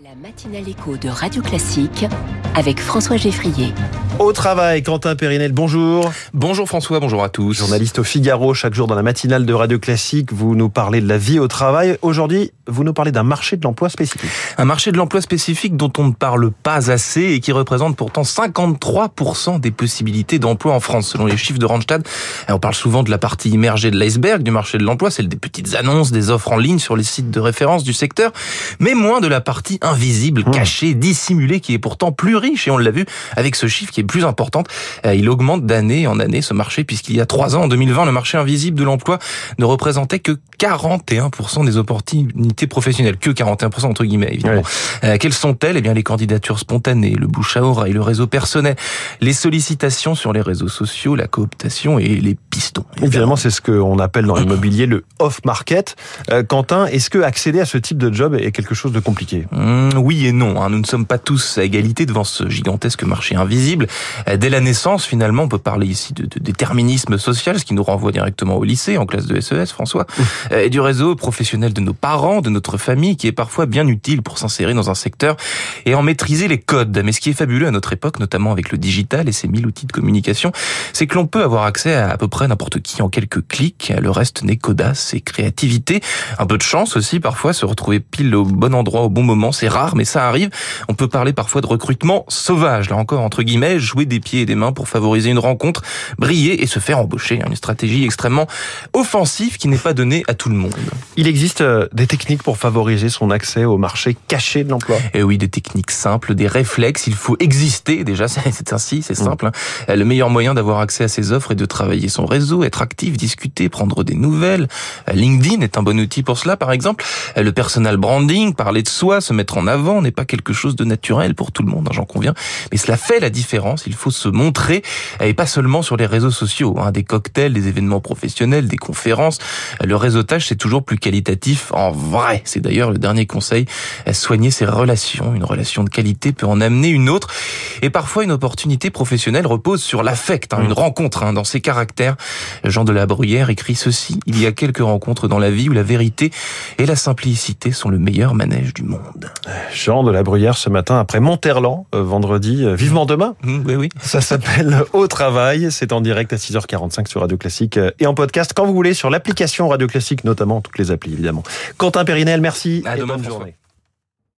La matinale écho de Radio Classique avec François Geffrier. Au travail, Quentin Périnel, bonjour. Bonjour François, bonjour à tous. Journaliste au Figaro, chaque jour dans la matinale de Radio Classique, vous nous parlez de la vie au travail. Aujourd'hui, vous nous parlez d'un marché de l'emploi spécifique. Un marché de l'emploi spécifique dont on ne parle pas assez et qui représente pourtant 53% des possibilités d'emploi en France, selon les chiffres de Randstad. On parle souvent de la partie immergée de l'iceberg du marché de l'emploi, celle des petites annonces, des offres en ligne sur les sites de référence du secteur, mais moins de la partie invisible, Mmh. cachée, dissimulée, qui est pourtant plus riche, et on l'a vu avec ce chiffre qui est plus important. Euh, Il augmente d'année en année ce marché, puisqu'il y a trois ans, en 2020, le marché invisible de l'emploi ne représentait que 41% des opportunités professionnelles, que 41% entre guillemets, évidemment. Euh, quelles sont-elles? Eh bien, les candidatures spontanées, le bouche à oreille, le réseau personnel, les sollicitations sur les réseaux sociaux, la cooptation et les pistons. Évidemment, c'est ce qu'on appelle dans l'immobilier le off-market. Euh, Quentin, est-ce que accéder à ce type de job est quelque chose de compliqué? Mmh, oui et non. hein. Nous ne sommes pas tous à égalité devant ce gigantesque marché invisible. Euh, Dès la naissance, finalement, on peut parler ici de, de déterminisme social, ce qui nous renvoie directement au lycée, en classe de SES, François, euh, et du réseau professionnel de nos parents, de notre famille, qui est parfois bien utile pour s'insérer dans un secteur et en maîtriser les codes. Mais ce qui est fabuleux à notre époque, notamment avec le digital et ses mille outils de communication, c'est que l'on peut avoir accès à à peu près n'importe qui en quelques clics. Le reste n'est qu'audace et créativité. Un peu de chance aussi, parfois, se retrouver pile au bon endroit au bon moment. C'est rare, mais ça arrive. On peut parler parfois de recrutement sauvage, là encore, entre guillemets, jouer des pieds et des mains pour favoriser une rencontre, briller et se faire embaucher. Une stratégie extrêmement offensive qui n'est pas donnée à tout le monde. Il existe euh, des techniques pour favoriser son accès au marché caché de l'emploi Et oui, des techniques simples, des réflexes, il faut exister déjà, c'est ainsi, c'est simple. hein. Le meilleur moyen d'avoir accès à ces offres est de travailler son réseau, être actif, discuter, prendre des nouvelles. Euh, LinkedIn est un bon outil pour cela, par exemple. Euh, Le personal branding, parler de soi, se mettre en avant n'est pas quelque chose de naturel pour tout le monde, hein, j'en conviens. Mais cela fait la différence, il faut se montrer, et pas seulement sur les réseaux sociaux, hein, des cocktails, des événements professionnels, des conférences. Le réseautage, c'est toujours plus qualitatif en vrai. C'est d'ailleurs le dernier conseil, soigner ses relations. Une relation de qualité peut en amener une autre. Et parfois, une opportunité professionnelle repose sur l'affect, hein, une rencontre hein, dans ses caractères. Jean de la Bruyère écrit ceci. Il y a quelques rencontres dans la vie où la vérité et la simplicité sont le meilleur manège du monde. Jean de la Bruyère ce matin après Monterland, euh, vendredi, euh, vivement demain. Hum, oui, oui. Ça s'appelle Au travail. C'est en direct à 6h45 sur Radio Classique euh, et en podcast quand vous voulez sur l'application Radio Classique, notamment toutes les applis évidemment. Quentin Périnel, merci À et demain, bonne François. journée.